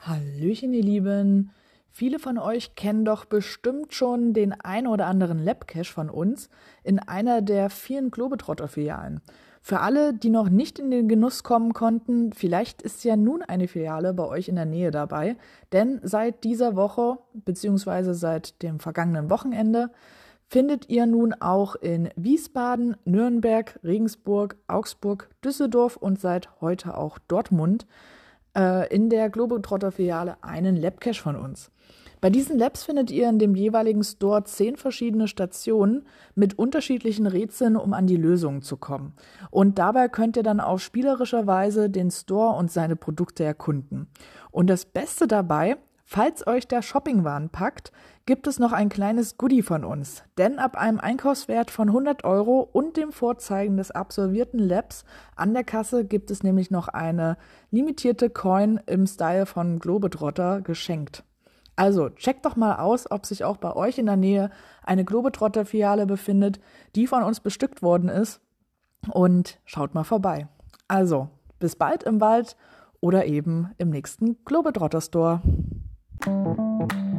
Hallöchen, ihr Lieben. Viele von euch kennen doch bestimmt schon den ein oder anderen Labcache von uns in einer der vielen Globetrotter-Filialen. Für alle, die noch nicht in den Genuss kommen konnten, vielleicht ist ja nun eine Filiale bei euch in der Nähe dabei, denn seit dieser Woche bzw. seit dem vergangenen Wochenende findet ihr nun auch in Wiesbaden, Nürnberg, Regensburg, Augsburg, Düsseldorf und seit heute auch Dortmund äh, in der Globetrotter-Filiale einen Labcache von uns. Bei diesen Labs findet ihr in dem jeweiligen Store zehn verschiedene Stationen mit unterschiedlichen Rätseln, um an die Lösungen zu kommen. Und dabei könnt ihr dann auf spielerischer Weise den Store und seine Produkte erkunden. Und das Beste dabei, Falls euch der Shoppingwahn packt, gibt es noch ein kleines Goodie von uns. Denn ab einem Einkaufswert von 100 Euro und dem Vorzeigen des absolvierten Labs an der Kasse gibt es nämlich noch eine limitierte Coin im Style von Globetrotter geschenkt. Also checkt doch mal aus, ob sich auch bei euch in der Nähe eine Globetrotter-Filiale befindet, die von uns bestückt worden ist. Und schaut mal vorbei. Also, bis bald im Wald oder eben im nächsten Globetrotter Thank you.